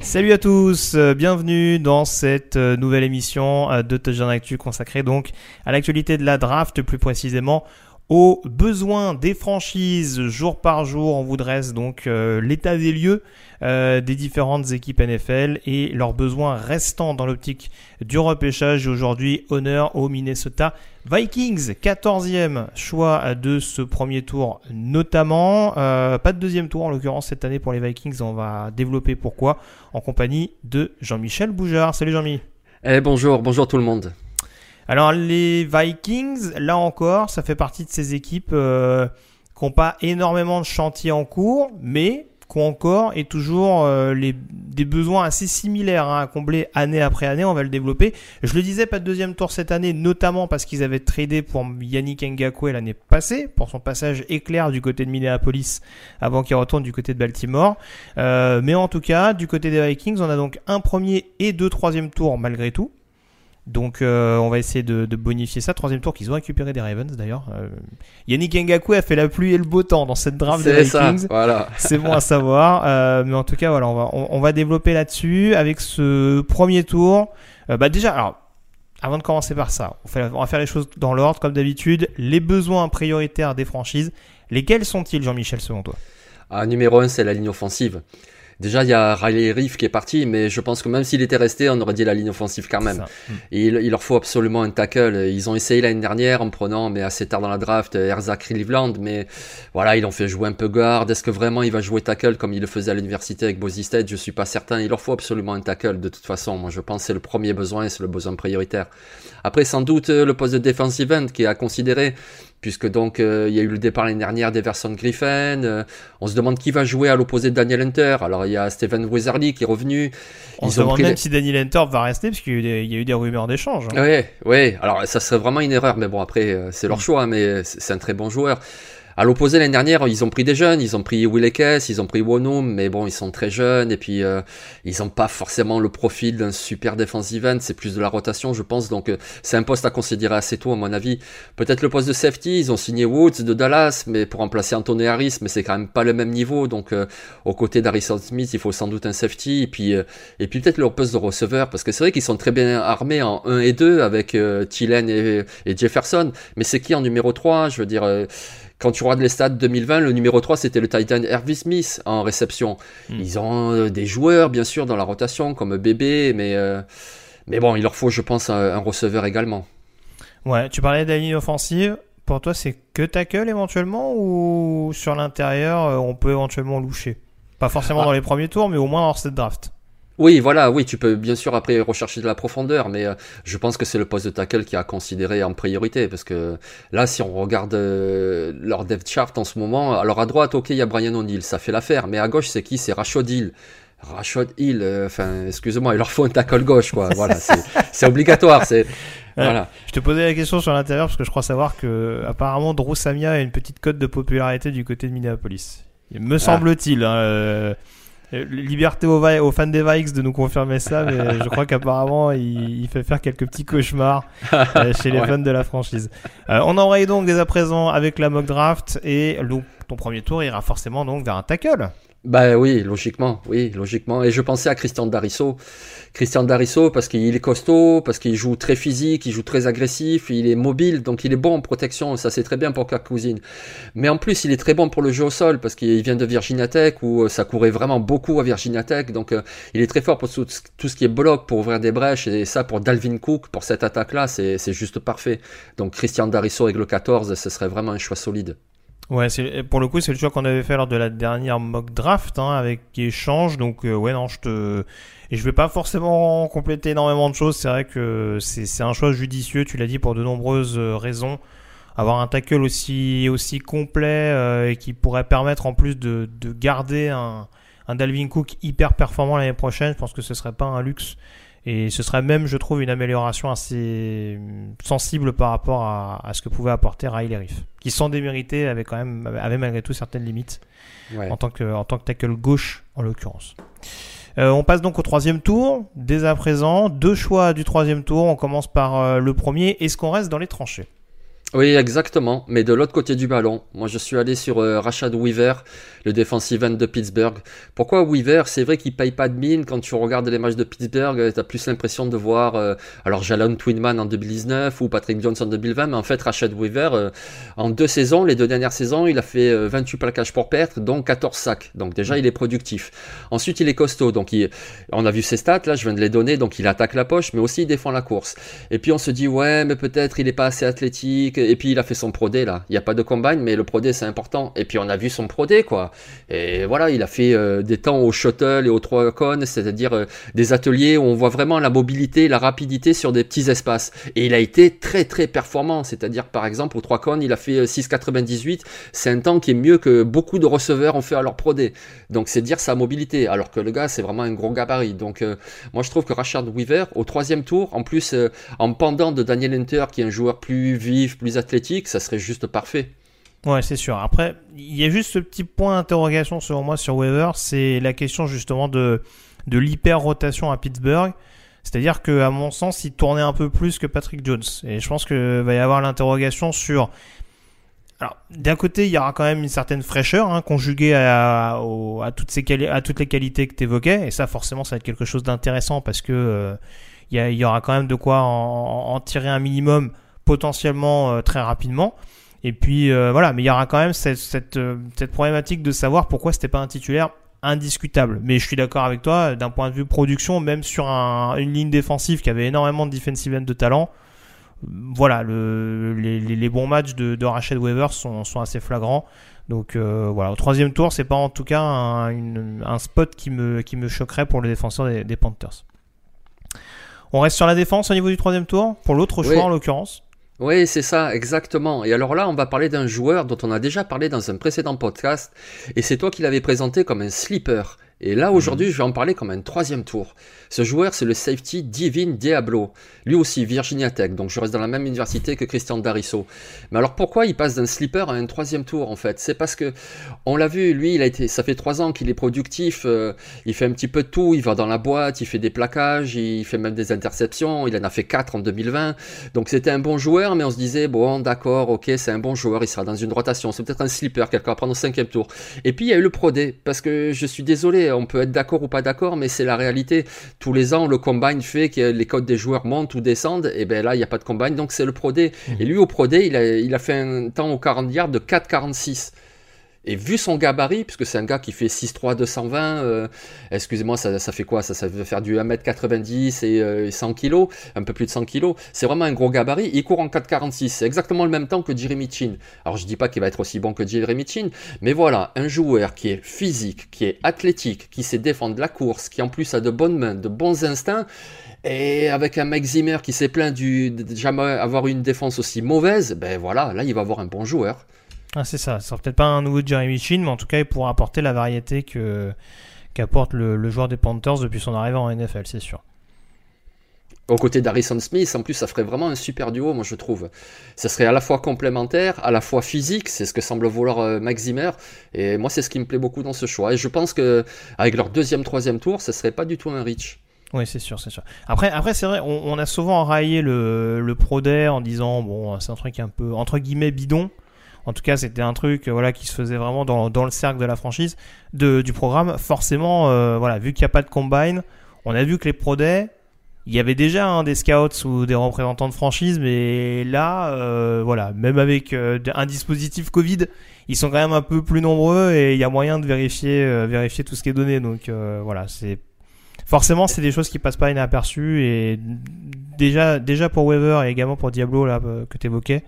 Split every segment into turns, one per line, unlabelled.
Salut à tous, euh, bienvenue dans cette euh, nouvelle émission euh, de Touchdown Actu consacrée donc à l'actualité de la draft, plus précisément aux besoins des franchises jour par jour. On vous dresse donc euh, l'état des lieux euh, des différentes équipes NFL et leurs besoins restants dans l'optique du repêchage. Aujourd'hui, honneur aux Minnesota Vikings, 14e choix de ce premier tour notamment. Euh, pas de deuxième tour en l'occurrence cette année pour les Vikings. On va développer pourquoi en compagnie de Jean-Michel Boujard. Salut Jean-Mi.
Eh bonjour, bonjour tout le monde.
Alors les Vikings, là encore, ça fait partie de ces équipes euh, qui n'ont pas énormément de chantiers en cours, mais qui ont encore et toujours euh, des besoins assez similaires hein, à combler année après année. On va le développer. Je le disais, pas de deuxième tour cette année, notamment parce qu'ils avaient tradé pour Yannick Ngakwe l'année passée, pour son passage éclair du côté de Minneapolis avant qu'il retourne du côté de Baltimore. Euh, mais en tout cas, du côté des Vikings, on a donc un premier et deux troisième tours malgré tout. Donc euh, on va essayer de, de bonifier ça. Troisième tour qu'ils ont récupéré des Ravens d'ailleurs. Euh, Yannick Ngakwe a fait la pluie et le beau temps dans cette draft des
ça,
Vikings.
voilà.
C'est bon à savoir. Euh, mais en tout cas, voilà, on va, on, on va développer là-dessus avec ce premier tour. Bah déjà, alors, avant de commencer par ça, on, fait- on va faire les choses dans l'ordre comme d'habitude. Les besoins prioritaires des franchises. Lesquels sont-ils, Jean-Michel, selon toi?
Ah, numéro 1, c'est la ligne offensive. Déjà, il y a Riley Reef qui est parti, mais je pense que même s'il était resté, on aurait dit la ligne offensive quand même.
Mm.
Et il, il leur faut absolument un tackle. Ils ont essayé l'année dernière en prenant, mais assez tard dans la draft, Erzak Cleveland, mais voilà, ils l'ont fait jouer un peu guard. Est-ce que vraiment il va jouer tackle comme il le faisait à l'université avec Boise State? Je suis pas certain. Il leur faut absolument un tackle de toute façon. Moi, je pense que c'est le premier besoin et c'est le besoin prioritaire. Après, sans doute, euh, le poste de defensive end qui est à considérer, puisque donc euh, il y a eu le départ l'année dernière d'Everson Griffin. euh, on se demande qui va jouer à l'opposé de Daniel Hunter. Alors, il y a Stephen Weatherly qui est revenu.
On
Ils
se demande même
les-
si Daniel Hunter va rester, parce qu'il y, a eu des- il y a eu des rumeurs d'échange. hein.
Ouais. Alors ça serait vraiment une erreur, mais bon après euh, c'est leur choix, mais c'est c'est un très bon joueur. À l'opposé l'année dernière, ils ont pris des jeunes, ils ont pris Willekes, ils ont pris Wonum, mais bon ils sont très jeunes et puis euh, ils ont pas forcément le profil d'un super defensive end, c'est plus de la rotation je pense, donc euh, c'est un poste à considérer assez tôt à mon avis. Peut-être le poste de safety, ils ont signé Woods de Dallas, mais pour remplacer Anthony Harris, mais c'est quand même pas le même niveau, donc euh, aux côtés d'Harrison Smith, il faut sans doute un safety et puis euh, et puis peut-être leur poste de receveur, parce que c'est vrai qu'ils sont très bien armés en 1 et 2 avec euh, Thielen et, et Jefferson. Mais c'est qui en numéro 3 Je veux dire, euh, quand tu regardes les stats 2020, le numéro 3 c'était le Titan Hervey Smith en réception.
Mm.
Ils ont euh, des joueurs, bien sûr, dans la rotation, comme Bébé, mais, euh, mais bon, il leur faut, je pense, un, un receveur également.
Ouais, tu parlais de la ligne offensive. Pour toi, c'est que tackle éventuellement ou sur l'intérieur, euh, on peut éventuellement loucher? Pas forcément
Ah.
dans les premiers tours, mais au moins dans cette draft.
Oui, voilà, oui, tu peux bien sûr après rechercher de la profondeur, mais euh, je pense que c'est le poste de tackle qui a considéré en priorité, parce que là, si on regarde euh, leur depth chart en ce moment, alors à droite, ok, il y a Brian O'Neill, ça fait l'affaire, mais à gauche, c'est qui? C'est Rashod Hill. Rashod Hill, euh, enfin, excusez-moi, il leur faut un tackle gauche, quoi. Voilà, c'est obligatoire, c'est voilà.
Je te posais la question sur l'intérieur parce que je crois savoir que apparemment Drew Samia a une petite cote de popularité du côté de Minneapolis. Me semble-t-il. hein, liberté aux, aux fans des Vikes de nous confirmer ça, mais je crois qu'apparemment il, il fait faire quelques petits cauchemars euh, chez les
Ouais.
fans de la franchise. Euh, on enraye donc dès à présent avec la mock draft et le- ton premier tour ira forcément donc vers un tackle.
Bah oui, logiquement, oui, logiquement. Et je pensais à Christian Darisso. Christian Darisso parce qu'il est costaud, parce qu'il joue très physique, il joue très agressif, il est mobile, donc il est bon en protection, ça c'est très bien pour Cousine. Mais en plus, il est très bon pour le jeu au sol parce qu'il vient de Virginia Tech où euh, ça courait vraiment beaucoup à Virginia Tech, donc euh, il est très fort pour tout, ce qui est bloc, pour ouvrir des brèches et ça pour Dalvin Cook, pour cette attaque-là, c'est juste parfait. Donc Christian Darisso avec le 14, ce serait vraiment un choix solide.
Ouais, pour le coup, c'est le choix qu'on avait fait lors de la dernière mock draft hein, avec échange. Donc, euh, ouais, non, je te. Et je vais pas forcément compléter énormément de choses. C'est vrai que c'est un choix judicieux, tu l'as dit, pour de nombreuses euh, raisons. Avoir un tackle aussi, aussi complet euh, et qui pourrait permettre en plus de, de garder un, un Dalvin Cook hyper performant l'année prochaine, je pense que ce serait pas un luxe. Et ce serait même, je trouve, une amélioration assez sensible par rapport à, ce que pouvait apporter Riley Riff, qui sans démériter avait quand même, avait malgré tout certaines limites en tant que, en tant que tackle gauche en l'occurrence. Euh, on passe donc au troisième tour. Dès à présent, deux choix du troisième tour. On commence par euh, le premier. Est-ce qu'on reste dans les tranchées?
Oui, exactement. Mais de l'autre côté du ballon, moi je suis allé sur euh, Rashad Weaver, le defensive end de Pittsburgh. Pourquoi Weaver? C'est vrai qu'il paye pas de mine. Quand tu regardes les matchs de Pittsburgh, euh, tu as plus l'impression de voir euh, alors Jalen Twinman en 2019 ou Patrick Jones en 2020. Mais en fait, Rashad Weaver, en deux saisons, les deux dernières saisons, il a fait 28 plaquages pour perte, dont 14 sacs. Donc déjà, il est productif. Ensuite, il est costaud. Donc il, on a vu ses stats, là, je viens de les donner. Donc il attaque la poche, mais aussi il défend la course. Et puis on se dit, ouais, mais peut-être il est pas assez athlétique et puis il a fait son Pro là. Il n'y a pas de combine, mais le Pro c'est important. Et puis on a vu son Pro quoi. Et voilà, il a fait euh, des temps au shuttle et au trois cônes, c'est-à-dire euh, des ateliers où on voit vraiment la mobilité, la rapidité sur des petits espaces. Et il a été très très performant, c'est-à-dire par exemple au trois cônes, il a fait 6,98. Euh, c'est un temps qui est mieux que beaucoup de receveurs ont fait à leur Pro Donc c'est dire sa mobilité, alors que le gars c'est vraiment un gros gabarit. Donc moi je trouve que Rashard Weaver au troisième tour, en plus en pendant de Daniel Hunter qui est un joueur plus vif, plus athlétique ça serait juste parfait.
Ouais, c'est sûr. Après, il y a juste ce petit point d'interrogation selon moi sur Weaver, c'est la question justement de, de l'hyper-rotation à Pittsburgh. C'est-à-dire que, à mon sens, il tournait un peu plus que Patrick Jones. Et je pense qu'il va y avoir l'interrogation sur. Alors, d'un côté, il y aura quand même une certaine fraîcheur, hein, conjuguée à, à, toutes ces à toutes les qualités que tu évoquais. Et ça, forcément, ça va être quelque chose d'intéressant parce que euh, il y, aura quand même de quoi en tirer un minimum potentiellement euh, très rapidement. Et puis euh, voilà, mais il y aura quand même cette, cette, euh, cette problématique de savoir pourquoi c'était pas un titulaire indiscutable. Mais je suis d'accord avec toi, d'un point de vue production, même sur un, une ligne défensive qui avait énormément de defensive end de talent, voilà, le, les, les, bons matchs de, de Rachel Weaver sont, sont assez flagrants. Donc voilà, au troisième tour, c'est pas en tout cas un, un, spot qui me, qui me choquerait pour le défenseur des, des, Panthers. On reste sur la défense au niveau du troisième tour, pour l'autre choix en l'occurrence.
Oui, c'est ça, exactement. Et alors là, on va parler d'un joueur dont on a déjà parlé dans un précédent podcast, et c'est toi qui l'avais présenté comme un sleeper. Et là, aujourd'hui, mhm. je vais en parler comme un troisième tour. Ce joueur, c'est le safety Divine Diablo. Lui aussi, Virginia Tech. Donc, je reste dans la même université que Christian Darisso. Mais alors, pourquoi il passe d'un sleeper à un troisième tour, en fait? C'est parce que, on l'a vu, lui, il a été, ça fait trois ans qu'il est productif. Euh, il fait un petit peu de tout. Il va dans la boîte, il fait des plaquages, il fait même des interceptions. Il en a fait quatre en 2020. Donc, c'était un bon joueur, mais on se disait, bon, d'accord, ok, c'est un bon joueur. Il sera dans une rotation. C'est peut-être un sleeper, quelqu'un va prendre au cinquième tour. Et puis, il y a eu le Pro. Parce que je suis désolé, on peut être d'accord ou pas d'accord, mais c'est la réalité. Tous les ans, le combine fait que les codes des joueurs montent ou descendent, et ben là, il n'y a pas de combine, donc c'est le Pro. Mmh. Et lui, au Pro il a, il a fait un temps au 40 yards de 4,46. Et vu son gabarit, puisque c'est un gars qui fait 6'3 220, euh, excusez-moi, ça, ça, fait quoi? Ça, ça veut faire du 1m90 et 100 euh, kg, un peu plus de 100 kg. C'est vraiment un gros gabarit. Il court en 4,46. C'est exactement le même temps que Jeremy Chin. Alors je dis pas qu'il va être aussi bon que Jeremy Chin, mais voilà, un joueur qui est physique, qui est athlétique, qui sait défendre la course, qui en plus a de bonnes mains, de bons instincts. Et avec un Mike Zimmer qui s'est plaint du, de jamais avoir une défense aussi mauvaise, ben voilà, là il va avoir un bon joueur.
Ah, c'est ça. Ce sera peut-être pas un nouveau Jeremy Chin, mais en tout cas, il pourra apporter la variété que qu'apporte le, joueur des Panthers depuis son arrivée en NFL, c'est sûr.
Au côté d'Harrison Smith, en plus, ça ferait vraiment un super duo, moi je trouve. Ça serait à la fois complémentaire, à la fois physique, c'est ce que semble vouloir euh, Max Zimmer, et moi c'est ce qui me plaît beaucoup dans ce choix. Et je pense que avec leur deuxième, troisième tour, ce serait pas du tout un reach.
Oui, c'est sûr, c'est sûr. Après, après c'est vrai, on, a souvent raillé le, le Pro Day en disant bon, c'est un truc un peu entre guillemets bidon En tout cas, c'était un truc euh, voilà qui se faisait vraiment dans, le cercle de la franchise, de, du programme. Forcément, euh, voilà, vu qu'il n'y a pas de combine, on a vu que les Pro Day, il y avait déjà hein, des scouts ou des représentants de franchise, mais là, euh, voilà, même avec euh, un dispositif Covid, ils sont quand même un peu plus nombreux et il y a moyen de vérifier, euh, vérifier tout ce qui est donné. Donc euh, voilà, c'est forcément c'est des choses qui passent pas inaperçues et déjà, déjà pour Weaver et également pour Diablo là euh, que tu évoquais,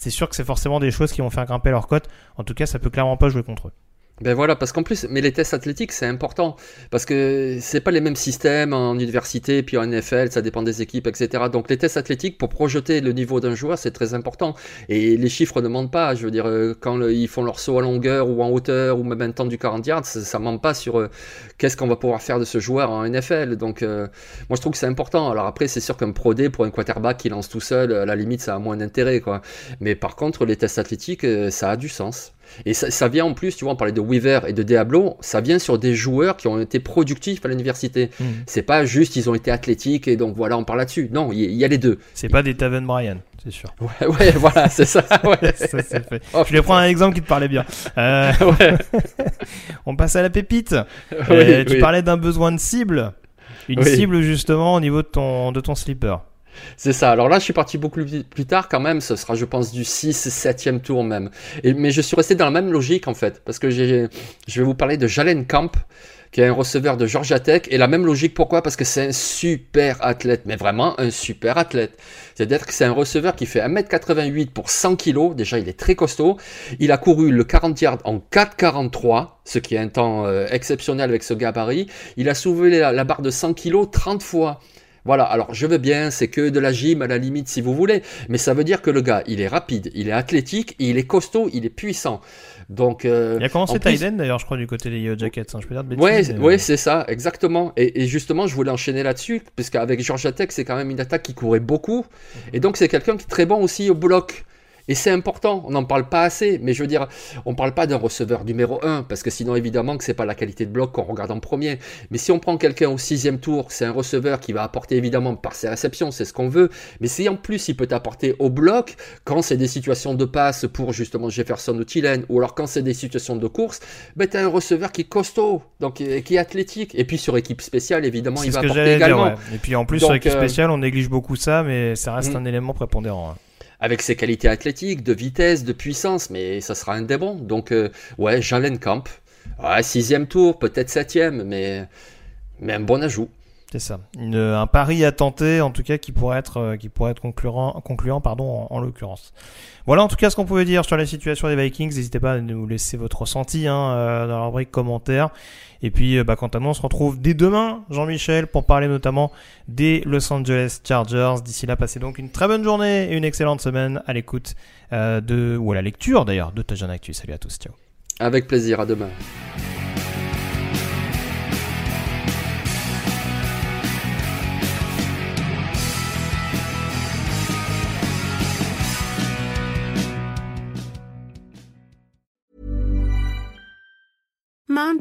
c'est sûr que c'est forcément des choses qui vont faire grimper leur cote. En tout cas, ça peut clairement pas jouer contre eux.
Ben voilà, parce qu'en plus, mais les tests athlétiques, c'est important. Parce que c'est pas les mêmes systèmes en université, puis en NFL, ça dépend des équipes, etc. Donc les tests athlétiques, pour projeter le niveau d'un joueur, c'est très important. Et les chiffres ne mentent pas. Je veux dire, euh, quand ils font leur saut à longueur ou en hauteur, ou même un temps du 40 yards, ça, ça ment pas sur euh, qu'est-ce qu'on va pouvoir faire de ce joueur en NFL. Donc euh, moi, je trouve que c'est important. Alors après, c'est sûr qu'un pro D pour un quarterback qui lance tout seul, à la limite, ça a moins d'intérêt, quoi. Mais par contre, les tests athlétiques, euh, ça a du sens. Et ça, ça vient en plus, tu vois, on parlait de Weaver et de Diablo, ça vient sur des joueurs qui ont été productifs à l'université.
Hmm.
C'est pas juste ils ont été athlétiques et donc voilà, on parle là-dessus. Non, il y, a les deux.
C'est pas des Taven Bryan, c'est sûr.
Ouais, ouais, voilà, c'est ça. Ouais.
Ça, c'est fait.
Oh,
Je vais prendre un exemple qui te parlait bien. Euh,
ouais.
on passe à la pépite.
Oui,
Euh, tu
oui.
parlais d'un besoin de cible. Une
Oui.
cible justement au niveau de ton, de ton slipper.
C'est ça. Alors là, je suis parti beaucoup plus, tard quand même. Ce sera, je pense, du 6, 7e tour même. Mais je suis resté dans la même logique en fait. Parce que je vais vous parler de Jalen Camp, qui est un receveur de Georgia Tech. Et la même logique, pourquoi? Parce que c'est un super athlète. Mais vraiment un super athlète. C'est-à-dire que c'est un receveur qui fait 1m88 pour 100 kg. Déjà, il est très costaud. Il a couru le 40 yards en 4,43, ce qui est un temps euh, exceptionnel avec ce gabarit. Il a soulevé la, la barre de 100 kg 30 fois. Voilà, alors je veux bien, c'est que de la gym à la limite si vous voulez, mais ça veut dire que le gars, il est rapide, il est athlétique, il est costaud, il est puissant. Donc, euh,
Il a commencé
plus-
d'ailleurs, je crois, du côté des Yellow Jackets. hein. Je peux dire de bêtises.
Ouais,
mais-
ouais, c'est ça, exactement. Et, et justement, je voulais enchaîner là-dessus, parce qu'avec Georgia Tech, c'est quand même une attaque qui courait beaucoup. Et donc, c'est quelqu'un qui est très bon aussi au bloc. Et c'est important, on n'en parle pas assez, mais je veux dire, on parle pas d'un receveur numéro 1, parce que sinon, évidemment, que c'est pas la qualité de bloc qu'on regarde en premier. Mais si on prend quelqu'un au sixième tour, c'est un receveur qui va apporter évidemment par ses réceptions, c'est ce qu'on veut. Mais si en plus il peut t'apporter au bloc, quand c'est des situations de passe pour justement Jefferson ou Thielen, ou alors quand c'est des situations de course, ben t'as un receveur qui est costaud, donc qui est athlétique. Et puis sur équipe spéciale, évidemment, il
ce
va apporter
dire.
également.
ouais. Et puis en plus,
Donc,
sur l'équipe
euh,
spéciale, on néglige beaucoup ça, mais ça reste
Mm.
un élément prépondérant. hein.
Avec ses qualités athlétiques, de vitesse, de puissance, mais ça sera un des bons. Donc, euh, ouais, Jalen Camp. Sixième tour, peut-être septième, mais, mais un bon ajout.
C'est ça. Un pari à tenter, en tout cas, qui pourrait être, euh, qui pourrait être concluant, concluant pardon, en, en l'occurrence. Voilà, en tout cas, ce qu'on pouvait dire sur la situation des Vikings. N'hésitez pas à nous laisser votre ressenti hein, euh, dans la rubrique commentaires. Et puis, euh, bah, quant à nous, on se retrouve dès demain, Jean-Michel, pour parler notamment des Los Angeles Chargers. D'ici là, passez donc une très bonne journée et une excellente semaine à l'écoute de, ou à la lecture d'ailleurs, de Touchdown Actu. Salut à tous, ciao.
Avec plaisir, à demain.